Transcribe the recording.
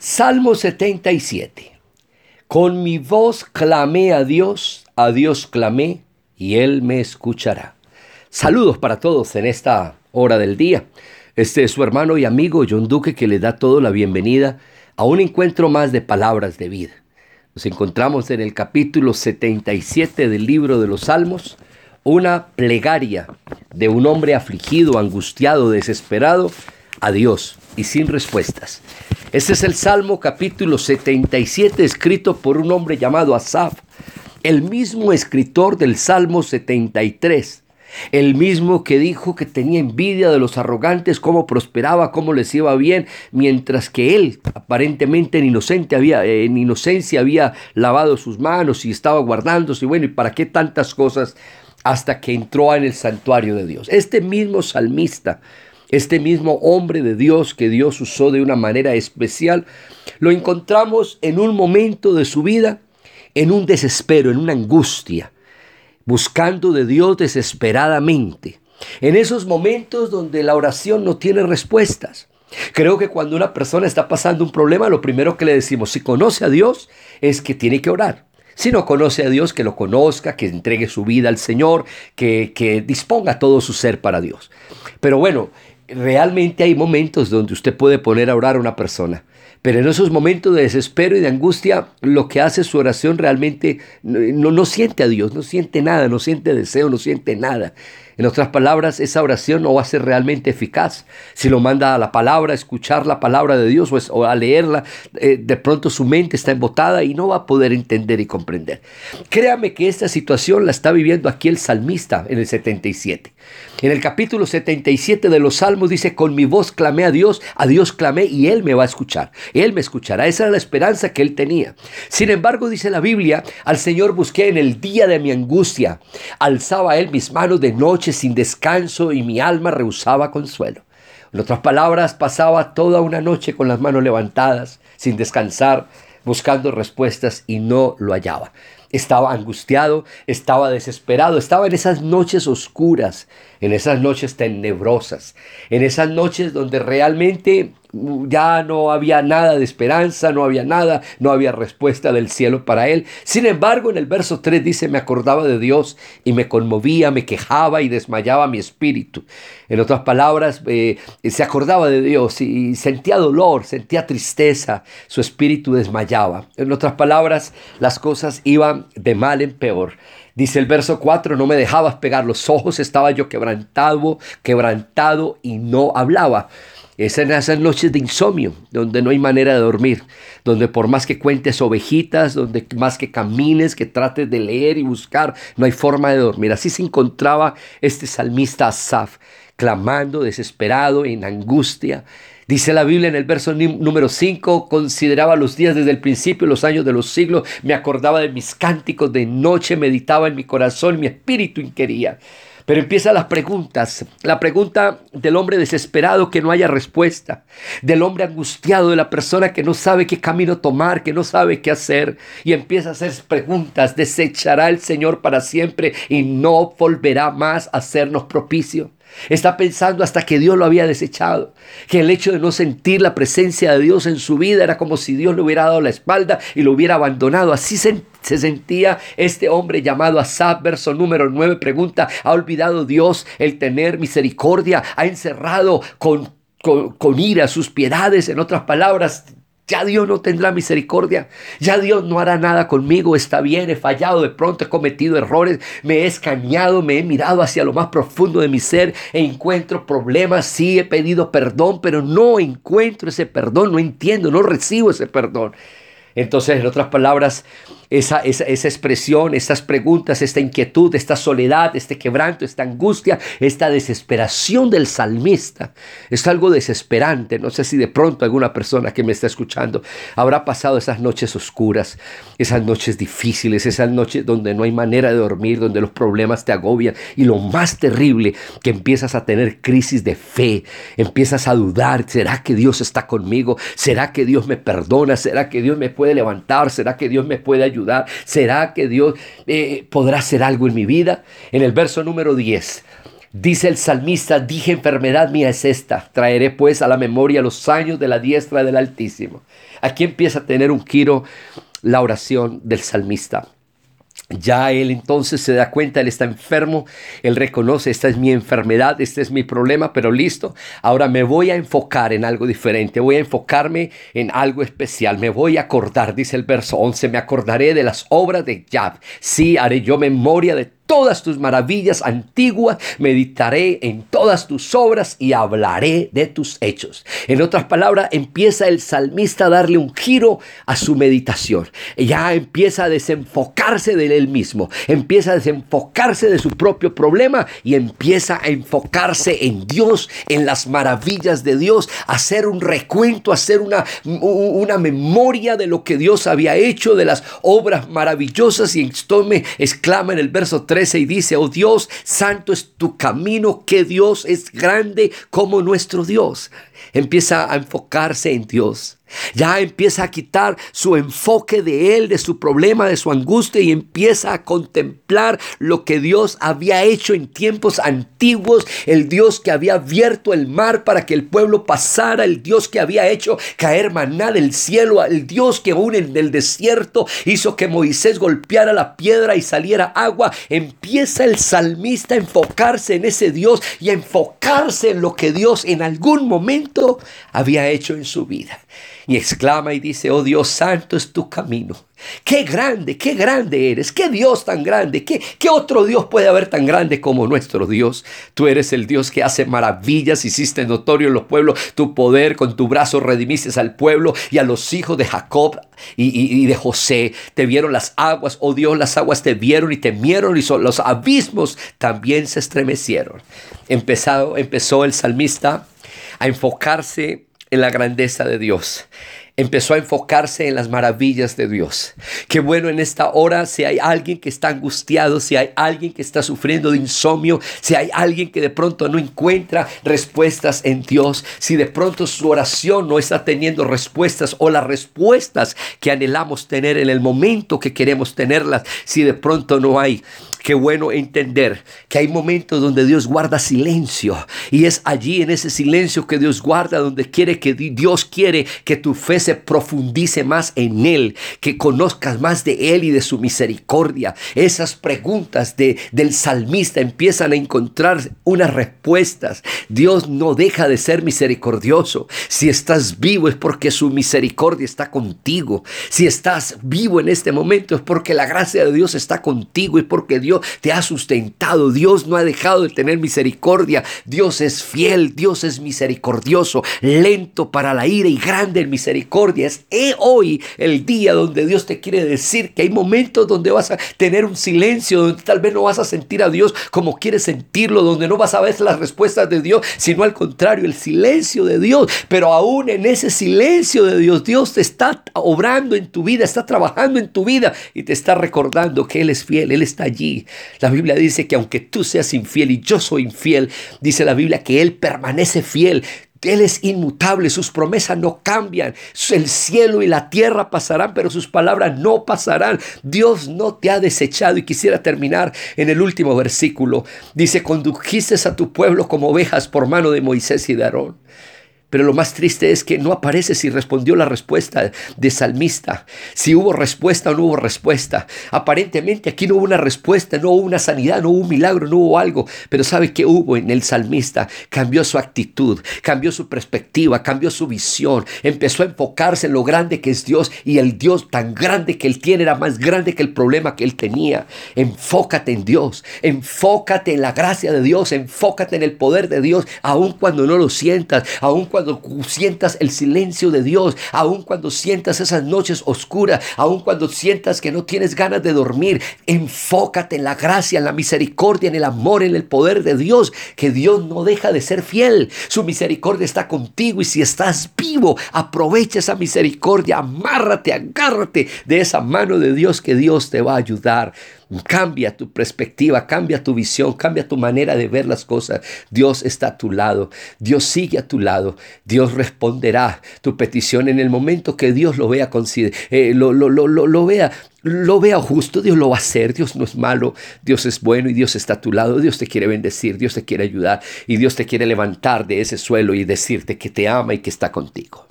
Salmo 77. Con mi voz clamé a Dios, a Dios clamé y Él me escuchará. Saludos para todos en esta hora del día. Este es su hermano y amigo John Duque que le da todo la bienvenida a un encuentro más de palabras de vida. Nos encontramos en el capítulo 77 del libro de los Salmos, una plegaria de un hombre afligido, angustiado, desesperado a Dios y sin respuestas. Este es el Salmo capítulo 77 escrito por un hombre llamado Asaf, el mismo escritor del Salmo 73. El mismo que dijo que tenía envidia de los arrogantes, cómo prosperaba, cómo les iba bien, mientras que él, aparentemente en, inocente había, en inocencia, había lavado sus manos y estaba guardándose. Bueno, ¿y para qué tantas cosas? Hasta que entró en el santuario de Dios. Este mismo salmista este mismo hombre de Dios que Dios usó de una manera especial, lo encontramos en un momento de su vida, en un desespero, en una angustia, buscando de Dios desesperadamente. En esos momentos donde la oración no tiene respuestas. Creo que cuando una persona está pasando un problema, lo primero que le decimos, si conoce a Dios, es que tiene que orar. Si no conoce a Dios, que lo conozca, que entregue su vida al Señor, que, que disponga todo su ser para Dios. Pero bueno, realmente hay momentos donde usted puede poner a orar a una persona. Pero en esos momentos de desespero y de angustia, lo que hace su oración realmente no, siente a Dios, no siente nada, no siente deseo, no siente nada. En otras palabras, esa oración no va a ser realmente eficaz. Si lo manda a la palabra, a escuchar la palabra de Dios o a leerla, eh, de pronto su mente está embotada y no va a poder entender y comprender. Créame que esta situación la está viviendo aquí el salmista en el 77. En el capítulo 77 de los Salmos dice, con mi voz clamé a Dios, a Dios clamé y Él me va a escuchar. Él me escuchará. Esa era la esperanza que Él tenía. Sin embargo, dice la Biblia, al Señor busqué en el día de mi angustia. Alzaba Él mis manos de noche sin descanso y mi alma rehusaba consuelo. En otras palabras, pasaba toda una noche con las manos levantadas, sin descansar, buscando respuestas y no lo hallaba. Estaba angustiado, estaba desesperado, estaba en esas noches oscuras, en esas noches tenebrosas, en esas noches donde realmente ya no había nada de esperanza, no había nada, no había respuesta del cielo para él. Sin embargo, en el verso 3 dice, me acordaba de Dios y me conmovía, me quejaba y desmayaba mi espíritu. En otras palabras, eh, se acordaba de Dios y sentía dolor, sentía tristeza, su espíritu desmayaba. En otras palabras, las cosas iban de mal en peor. Dice el verso 4, no me dejabas pegar los ojos, estaba yo quebrantado, quebrantado y no hablaba. Es en esas noches de insomnio, donde no hay manera de dormir, donde por más que cuentes ovejitas, donde más que camines, que trates de leer y buscar, no hay forma de dormir. Así se encontraba este salmista Asaf, clamando, desesperado, en angustia. Dice la Biblia en el verso número 5, consideraba los días desde el principio, los años de los siglos, me acordaba de mis cánticos de noche, meditaba en mi corazón, mi espíritu inquería. Pero empiezan las preguntas. La pregunta del hombre desesperado que no haya respuesta. Del hombre angustiado, de la persona que no sabe qué camino tomar, que no sabe qué hacer. Y empieza a hacer preguntas. ¿Desechará el Señor para siempre y no volverá más a hacernos propicio? Está pensando hasta que Dios lo había desechado, que el hecho de no sentir la presencia de Dios en su vida era como si Dios le hubiera dado la espalda y lo hubiera abandonado. Así se, sentía este hombre llamado Asaf, verso número 9, pregunta, ¿ha olvidado Dios el tener misericordia? ¿Ha encerrado con, con, ira sus piedades? En otras palabras, ya Dios no tendrá misericordia. Ya Dios no hará nada conmigo. Está bien, he fallado, de pronto he cometido errores, me he escaneado, me he mirado hacia lo más profundo de mi ser e encuentro problemas. Sí, he pedido perdón, pero no encuentro ese perdón, no entiendo, no recibo ese perdón. Entonces, en otras palabras, esa, esa, expresión, estas preguntas, esta inquietud, esta soledad, este quebranto, esta angustia, esta desesperación del salmista, es algo desesperante. No sé si de pronto alguna persona que me está escuchando habrá pasado esas noches oscuras, esas noches difíciles, esas noches donde no hay manera de dormir, donde los problemas te agobian y lo más terrible, que empiezas a tener crisis de fe, empiezas a dudar, ¿será que Dios está conmigo? ¿Será que Dios me perdona? ¿Será que Dios me puede levantar? ¿Será que Dios me puede ayudar? ¿Será que Dios eh, podrá hacer algo en mi vida? En el verso número 10. Dice el salmista, dije enfermedad mía es esta, traeré pues a la memoria los años de la diestra del Altísimo. Aquí empieza a tener un giro la oración del salmista. Ya él entonces se da cuenta, él está enfermo, él reconoce, esta es mi enfermedad, este es mi problema, pero listo, ahora me voy a enfocar en algo diferente, voy a enfocarme en algo especial, me voy a acordar, dice el verso 11, me acordaré de las obras de Yahweh, sí, haré yo memoria de todas tus maravillas antiguas, meditaré en todas tus obras y hablaré de tus hechos. En otras palabras, empieza el salmista a darle un giro a su meditación. Ya empieza a desenfocarse de él mismo, empieza a desenfocarse de su propio problema y empieza a enfocarse en Dios, en las maravillas de Dios, hacer un recuento, hacer una, memoria de lo que Dios había hecho, de las obras maravillosas y esto me exclama en el verso 3 y dice, oh Dios, santo es tu camino, que Dios es grande como nuestro Dios. Empieza a enfocarse en Dios. Ya empieza a quitar su enfoque de él, de su problema, de su angustia y empieza a contemplar lo que Dios había hecho en tiempos antiguos, el Dios que había abierto el mar para que el pueblo pasara, el Dios que había hecho caer maná del cielo, el Dios que aún en el desierto hizo que Moisés golpeara la piedra y saliera agua. Empieza el salmista a enfocarse en ese Dios y a enfocarse en lo que Dios en algún momento había hecho en su vida y exclama y dice, oh Dios santo es tu camino. Qué grande, qué grande eres, qué Dios tan grande, qué, qué otro Dios puede haber tan grande como nuestro Dios. Tú eres el Dios que hace maravillas, hiciste notorio en los pueblos tu poder, con tu brazo redimiste al pueblo y a los hijos de Jacob y, de José. Te vieron las aguas, oh Dios, las aguas te vieron y temieron y los abismos también se estremecieron. Empezado, empezó el salmista a enfocarse en la grandeza de Dios. Empezó a enfocarse en las maravillas de Dios. Qué bueno en esta hora si hay alguien que está angustiado, si hay alguien que está sufriendo de insomnio, si hay alguien que de pronto no encuentra respuestas en Dios, si de pronto su oración no está teniendo respuestas o las respuestas que anhelamos tener en el momento que queremos tenerlas, si de pronto no hay Qué bueno entender que hay momentos donde Dios guarda silencio y es allí en ese silencio que Dios guarda donde quiere que Dios quiere que tu fe se profundice más en él, que conozcas más de él y de su misericordia. Esas preguntas de, del salmista empiezan a encontrar unas respuestas. Dios no deja de ser misericordioso. Si estás vivo es porque su misericordia está contigo. Si estás vivo en este momento es porque la gracia de Dios está contigo y porque Dios Dios te ha sustentado, Dios no ha dejado de tener misericordia, Dios es fiel, Dios es misericordioso, lento para la ira y grande en misericordia. Es hoy el día donde Dios te quiere decir que hay momentos donde vas a tener un silencio, donde tal vez no vas a sentir a Dios como quieres sentirlo, donde no vas a ver las respuestas de Dios, sino al contrario, el silencio de Dios. Pero aún en ese silencio de Dios, Dios te está obrando en tu vida, está trabajando en tu vida y te está recordando que Él es fiel, Él está allí la Biblia dice que aunque tú seas infiel y yo soy infiel, dice la Biblia que Él permanece fiel. Él es inmutable, sus promesas no cambian. El cielo y la tierra pasarán, pero sus palabras no pasarán. Dios no te ha desechado. Y quisiera terminar en el último versículo. Dice, condujiste a tu pueblo como ovejas por mano de Moisés y de Aarón. Pero lo más triste es que no aparece si respondió la respuesta de salmista, si hubo respuesta o no hubo respuesta. Aparentemente aquí no hubo una respuesta, no hubo una sanidad, no hubo un milagro, no hubo algo. Pero ¿sabe qué hubo en el salmista? Cambió su actitud, cambió su perspectiva, cambió su visión, empezó a enfocarse en lo grande que es Dios y el Dios tan grande que él tiene era más grande que el problema que él tenía. Enfócate en Dios, enfócate en la gracia de Dios, enfócate en el poder de Dios, aun cuando no lo sientas, aun cuando cuando sientas el silencio de Dios, aun cuando sientas esas noches oscuras, aun cuando sientas que no tienes ganas de dormir, enfócate en la gracia, en la misericordia, en el amor, en el poder de Dios, que Dios no deja de ser fiel. Su misericordia está contigo y si estás vivo, aprovecha esa misericordia, amárrate, agárrate de esa mano de Dios que Dios te va a ayudar. Cambia tu perspectiva, cambia tu visión, cambia tu manera de ver las cosas. Dios está a tu lado, Dios sigue a tu lado, Dios responderá tu petición en el momento que Dios lo vea, eh, lo, lo, lo, lo, vea lo vea justo, Dios lo va a hacer, Dios no es malo, Dios es bueno y Dios está a tu lado, Dios te quiere bendecir, Dios te quiere ayudar y Dios te quiere levantar de ese suelo y decirte que te ama y que está contigo.